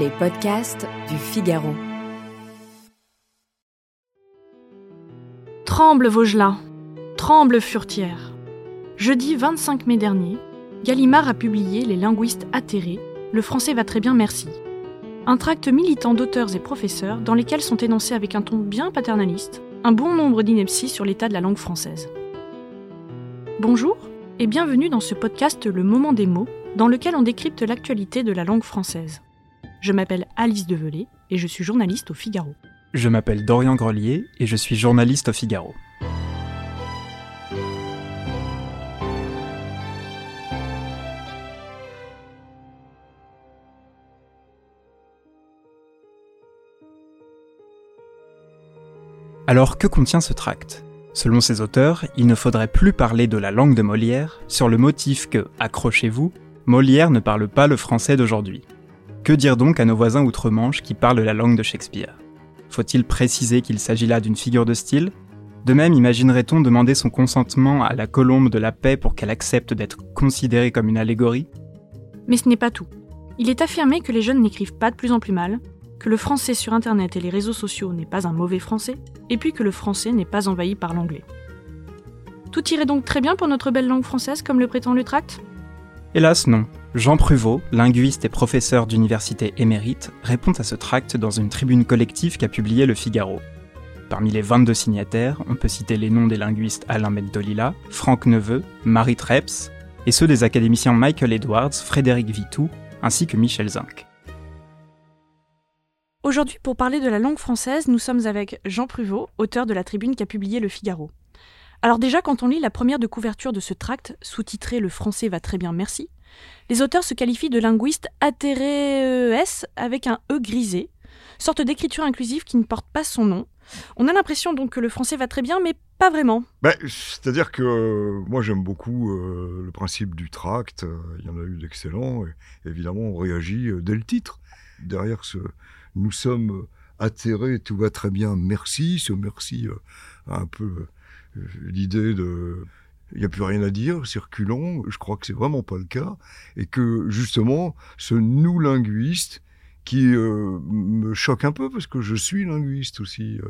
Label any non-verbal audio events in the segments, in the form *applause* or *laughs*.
Les podcasts du Figaro. Tremble Vaugelin, tremble Furtière. Jeudi 25 mai dernier, Gallimard a publié Les linguistes atterrés, le français va très bien merci. Un tract militant d'auteurs et professeurs dans lesquels sont énoncés avec un ton bien paternaliste un bon nombre d'inepties sur l'état de la langue française. Bonjour et bienvenue dans ce podcast Le Moment des mots, dans lequel on décrypte l'actualité de la langue française. Je m'appelle Alice Develay et je suis journaliste au Figaro. Je m'appelle Dorian Grelier et je suis journaliste au Figaro. Alors que contient ce tract? Selon ses auteurs, il ne faudrait plus parler de la langue de Molière sur le motif que, accrochez-vous, Molière ne parle pas le français d'aujourd'hui. Que dire donc à nos voisins outre-Manche qui parlent la langue de Shakespeare? Faut-il préciser qu'il s'agit là d'une figure de style? De même, imaginerait-on demander son consentement à la colombe de la paix pour qu'elle accepte d'être considérée comme une allégorie? Mais ce n'est pas tout. Il est affirmé que les jeunes n'écrivent pas de plus en plus mal, que le français sur Internet et les réseaux sociaux n'est pas un mauvais français, et puis que le français n'est pas envahi par l'anglais. Tout irait donc très bien pour notre belle langue française, comme le prétend le tract? Hélas non. Jean Pruvot, linguiste et professeur d'université émérite, répond à ce tract dans une tribune collective qu'a publié Le Figaro. Parmi les 22 signataires, on peut citer les noms des linguistes Alain Bentolila, Franck Neveu, Marie Treps, et ceux des académiciens Michael Edwards, Frédéric Vitou, ainsi que Michel Zinc. Aujourd'hui, pour parler de la langue française, nous sommes avec Jean Pruvot, auteur de la tribune qu'a publié Le Figaro. Alors déjà, quand on lit la première de couverture de ce tract, sous-titré Le français va très bien, merci, les auteurs se qualifient de linguistes atterrés avec un E grisé, sorte d'écriture inclusive qui ne porte pas son nom. On a l'impression donc que le français va très bien, mais pas vraiment. Ben, C'est-à-dire que euh, moi j'aime beaucoup euh, le principe du tract, euh, il y en a eu d'excellents, et évidemment on réagit dès le titre. Derrière ce, nous sommes atterrés, tout va très bien, merci. Ce merci a un peu l'idée de il n'y a plus rien à dire, circulons. Je crois que c'est vraiment pas le cas. Et que justement, ce nous linguiste, qui me choque un peu parce que je suis linguiste aussi.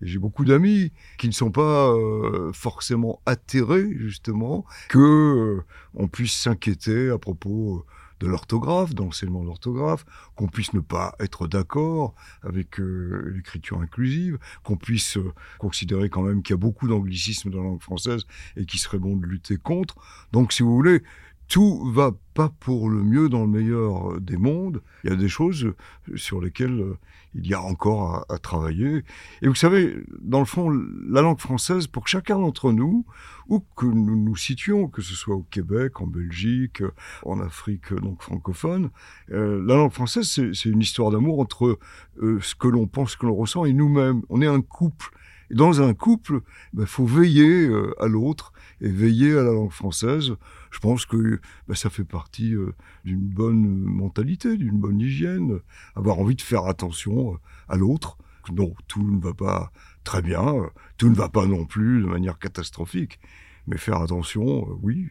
et j'ai beaucoup d'amis qui ne sont pas forcément atterrés, justement, que on puisse s'inquiéter à propos de l'orthographe, dans l'enseignement de l'orthographe, qu'on puisse ne pas être d'accord avec euh, l'écriture inclusive, qu'on puisse euh, considérer quand même qu'il y a beaucoup d'anglicisme dans la langue française et qu'il serait bon de lutter contre. Donc, si vous voulez, tout va pas pour le mieux dans le meilleur euh, des mondes. Il y a des choses euh, sur lesquelles euh, il y a encore à, travailler. Et vous savez, dans le fond, la langue française, pour chacun d'entre nous, où que nous nous situions, que ce soit au Québec, en Belgique, en Afrique donc francophone, la langue française, c'est une histoire d'amour entre ce que l'on pense, ce que l'on ressent et nous-mêmes. On est un couple. Et dans un couple, il ben, faut veiller à l'autre et veiller à la langue française je pense que bah, ça fait partie euh, d'une bonne mentalité, d'une bonne hygiène, avoir envie de faire attention euh, à l'autre. Non, tout ne va pas très bien, euh, tout ne va pas non plus de manière catastrophique, mais faire attention, oui,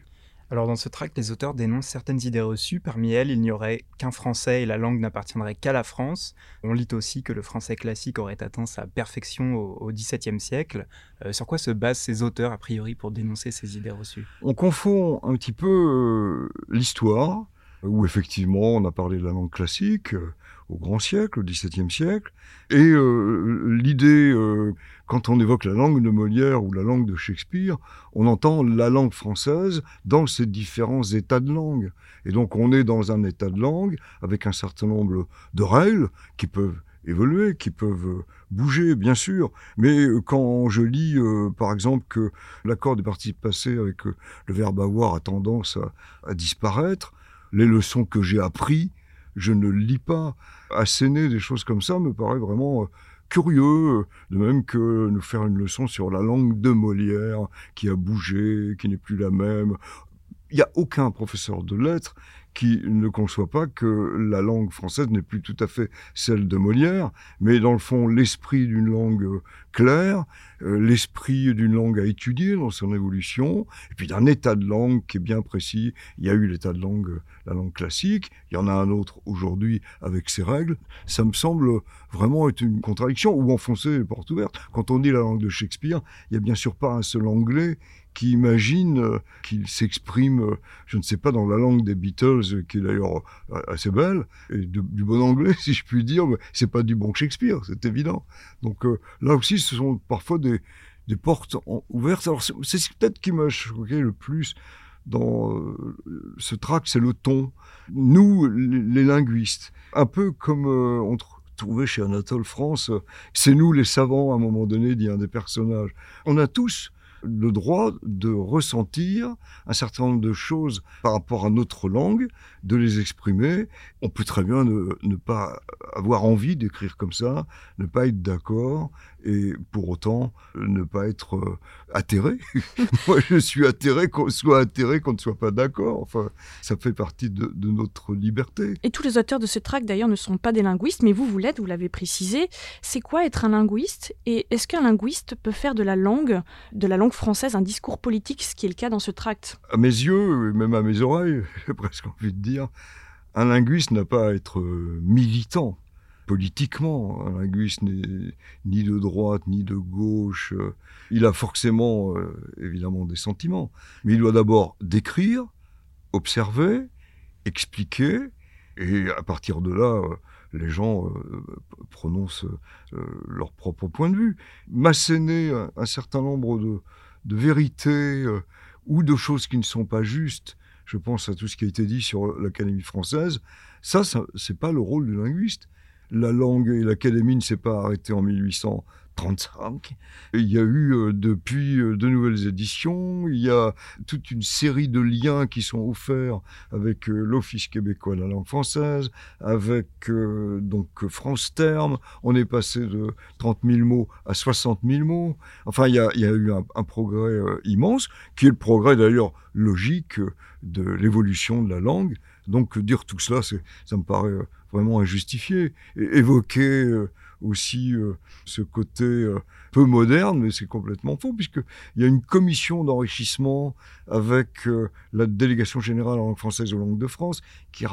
alors dans ce tract, les auteurs dénoncent certaines idées reçues. Parmi elles, il n'y aurait qu'un français et la langue n'appartiendrait qu'à la France. On lit aussi que le français classique aurait atteint sa perfection au XVIIe siècle. Euh, sur quoi se basent ces auteurs, a priori, pour dénoncer ces idées reçues? On confond un petit peu euh, l'histoire, où effectivement on a parlé de la langue classique, euh, au grand siècle, au XVIIe siècle. Et euh, l'idée, euh, quand on évoque la langue de Molière ou la langue de Shakespeare, on entend la langue française dans ses différents états de langue. Et donc on est dans un état de langue avec un certain nombre de règles qui peuvent évoluer, qui peuvent bouger, bien sûr. Mais quand je lis, par exemple, que l'accord des participes passés avec le verbe avoir a tendance à disparaître, les leçons que j'ai apprises je ne lis pas. Asséner des choses comme ça me paraît vraiment euh, curieux, de même que nous faire une leçon sur la langue de Molière, qui a bougé, qui n'est plus la même. Il n'y a aucun professeur de lettres qui ne conçoit pas que la langue française n'est plus tout à fait celle de Molière, mais dans le fond l'esprit d'une langue euh, claire, euh, l'esprit d'une langue à étudier dans son évolution, et puis d'un état de langue qui est bien précis. Il y a eu l'état de langue, euh, la langue classique, il y en a un autre aujourd'hui avec ses règles. Ça me semble vraiment être une contradiction ou enfoncer les portes ouvertes. Quand on dit la langue de Shakespeare, il y a bien sûr pas un seul anglais qui imagine euh, qu'il s'exprime, euh, je ne sais pas, dans la langue des Beatles, euh, qui est d'ailleurs assez belle, et du bon anglais, *laughs* si je puis dire, mais c'est pas du bon Shakespeare, c'est évident. Donc là aussi, ce sont parfois des, des portes ouvertes. Alors c'est peut-être qui m'a choqué le plus dans ce tract, c'est le ton. Nous, les linguistes, un peu comme on trouvait chez Anatole France, c'est nous les savants à un moment donné, dit un des personnages. On a tous le droit de ressentir un certain nombre de choses par rapport à notre langue, de les exprimer. On peut très bien ne, pas avoir envie d'écrire comme ça, ne pas être d'accord, et pour autant ne pas être euh, atterré. *laughs* Moi, je suis atterré qu'on soit atterré, qu'on ne soit pas d'accord. Enfin, ça fait partie de, notre liberté. Et tous les auteurs de ce tract, d'ailleurs, ne sont pas des linguistes, mais vous, vous l'êtes, vous l'avez précisé. C'est quoi être un linguiste? Et est-ce qu'un linguiste peut faire de la langue, de la langue française un discours politique, ce qui est le cas dans ce tract? À mes yeux, même à mes oreilles, *laughs* j'ai presque envie de dire, un linguiste n'a pas à être euh, militant politiquement. Un linguiste n'est ni de droite ni de gauche. Il a forcément, euh, évidemment, des sentiments. Mais il doit d'abord décrire, observer, expliquer, et à partir de là, euh, les gens euh, prononcent euh, leur propre point de vue. M'asséner un, certain nombre de, vérités euh, ou de choses qui ne sont pas justes, je pense à tout ce qui a été dit sur l'Académie française, ça, ça c'est pas le rôle du linguiste. La langue et l'Académie ne s'est pas arrêtée en 1800 il y a eu euh, depuis euh, de nouvelles éditions, il y a toute une série de liens qui sont offerts avec euh, l'Office québécois de la langue française, avec donc France Terme. On est passé de 30 000 mots à 60 000 mots. Enfin, il y a, eu un, progrès immense, qui est le progrès d'ailleurs logique de l'évolution de la langue. Donc dire tout cela, ça me paraît vraiment injustifié. évoquer aussi euh, ce côté euh, peu moderne, mais c'est complètement faux, puisqu'il y a une commission d'enrichissement avec euh, la délégation générale en langue française aux langues de France, qui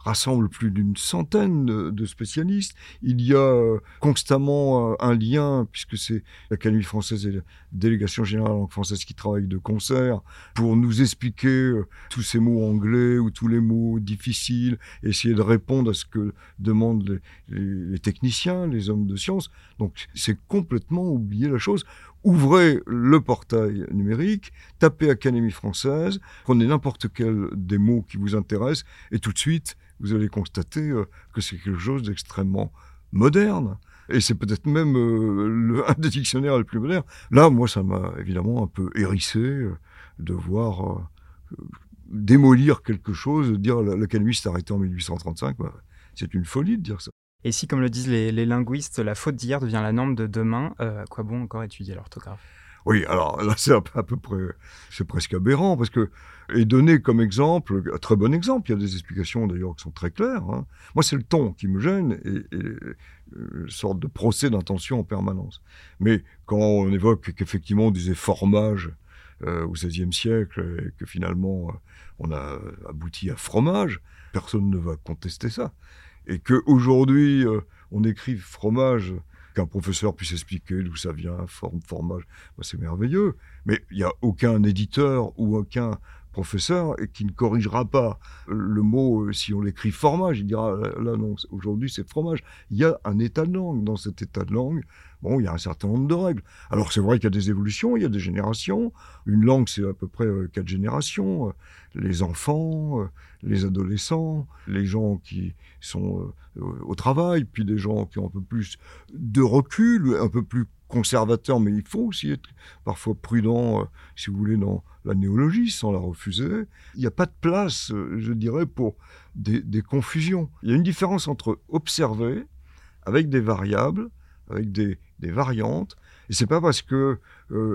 rassemble plus d'une centaine de, spécialistes. Il y a constamment un lien, puisque c'est l'Académie française et la délégation générale en langue française qui travaillent de concert, pour nous expliquer tous ces mots anglais ou tous les mots difficiles, essayer de répondre à ce que demandent les, les techniciens, les hommes de science. Donc c'est complètement oublier la chose. Ouvrez le portail numérique, tapez Académie française, prenez n'importe quel des mots qui vous intéressent, et tout de suite, vous allez constater euh, que c'est quelque chose d'extrêmement moderne. Et c'est peut-être même euh, *laughs* un des dictionnaires les plus modernes. Là, moi, ça m'a évidemment un peu hérissé euh, de voir démolir quelque chose, de dire l'Académie s'est arrêtée en 1835. Bah, c'est une folie de dire ça. Et si, comme le disent les, linguistes, la faute d'hier devient la norme de demain, euh, à quoi bon encore étudier l'orthographe? Oui, alors là, c'est à peu près, c'est presque aberrant, parce que, et donné comme exemple, un très bon exemple, il y a des explications d'ailleurs qui sont très claires. Hein. Moi, c'est le ton qui me gêne et, une euh, sorte de procès d'intention en permanence. Mais quand on évoque qu'effectivement on disait formage euh, au XVIe siècle et que finalement on a abouti à fromage, personne ne va contester ça et qu'aujourd'hui, euh, on écrive fromage, qu'un professeur puisse expliquer d'où ça vient, forme, fromage, bah, c'est merveilleux. Mais il n'y a aucun éditeur ou aucun professeur et qui ne corrigera pas le mot euh, si on l'écrit fromage. Il dira là non, aujourd'hui c'est fromage. Il y a un état de langue. Dans cet état de langue, bon, il y a un certain nombre de règles. Alors c'est vrai qu'il y a des évolutions, il y a des générations. Une langue, c'est à peu près euh, quatre générations. Les enfants, les adolescents, les gens qui sont euh, au travail, puis des gens qui ont un peu plus de recul, un peu plus conservateurs, mais il faut aussi être parfois prudent, euh, si vous voulez, dans la néologie, sans la refuser. Il n'y a pas de place, euh, je dirais, pour des, confusions. Il y a une différence entre observer, avec des variables, avec des, variantes, et c'est pas parce que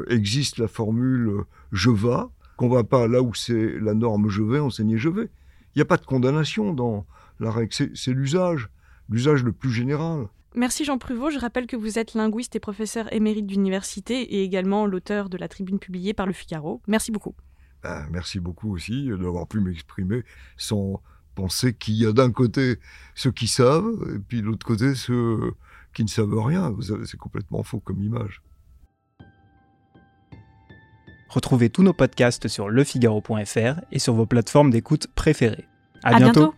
existe la formule je vais qu'on va pas là où c'est la norme je vais enseigner je vais Il n'y a pas de condamnation dans la règle, c'est l'usage, l'usage le plus général. Merci Jean Pruvot. Je rappelle que vous êtes linguiste et professeur émérite d'université et également l'auteur de la tribune publiée par Le Figaro. Merci beaucoup. Ben, merci beaucoup aussi d'avoir pu m'exprimer sans penser qu'il y a d'un côté ceux qui savent et puis de l'autre côté ceux qui ne savent rien. C'est complètement faux comme image. Retrouvez tous nos podcasts sur lefigaro.fr et sur vos plateformes d'écoute préférées. À, bientôt.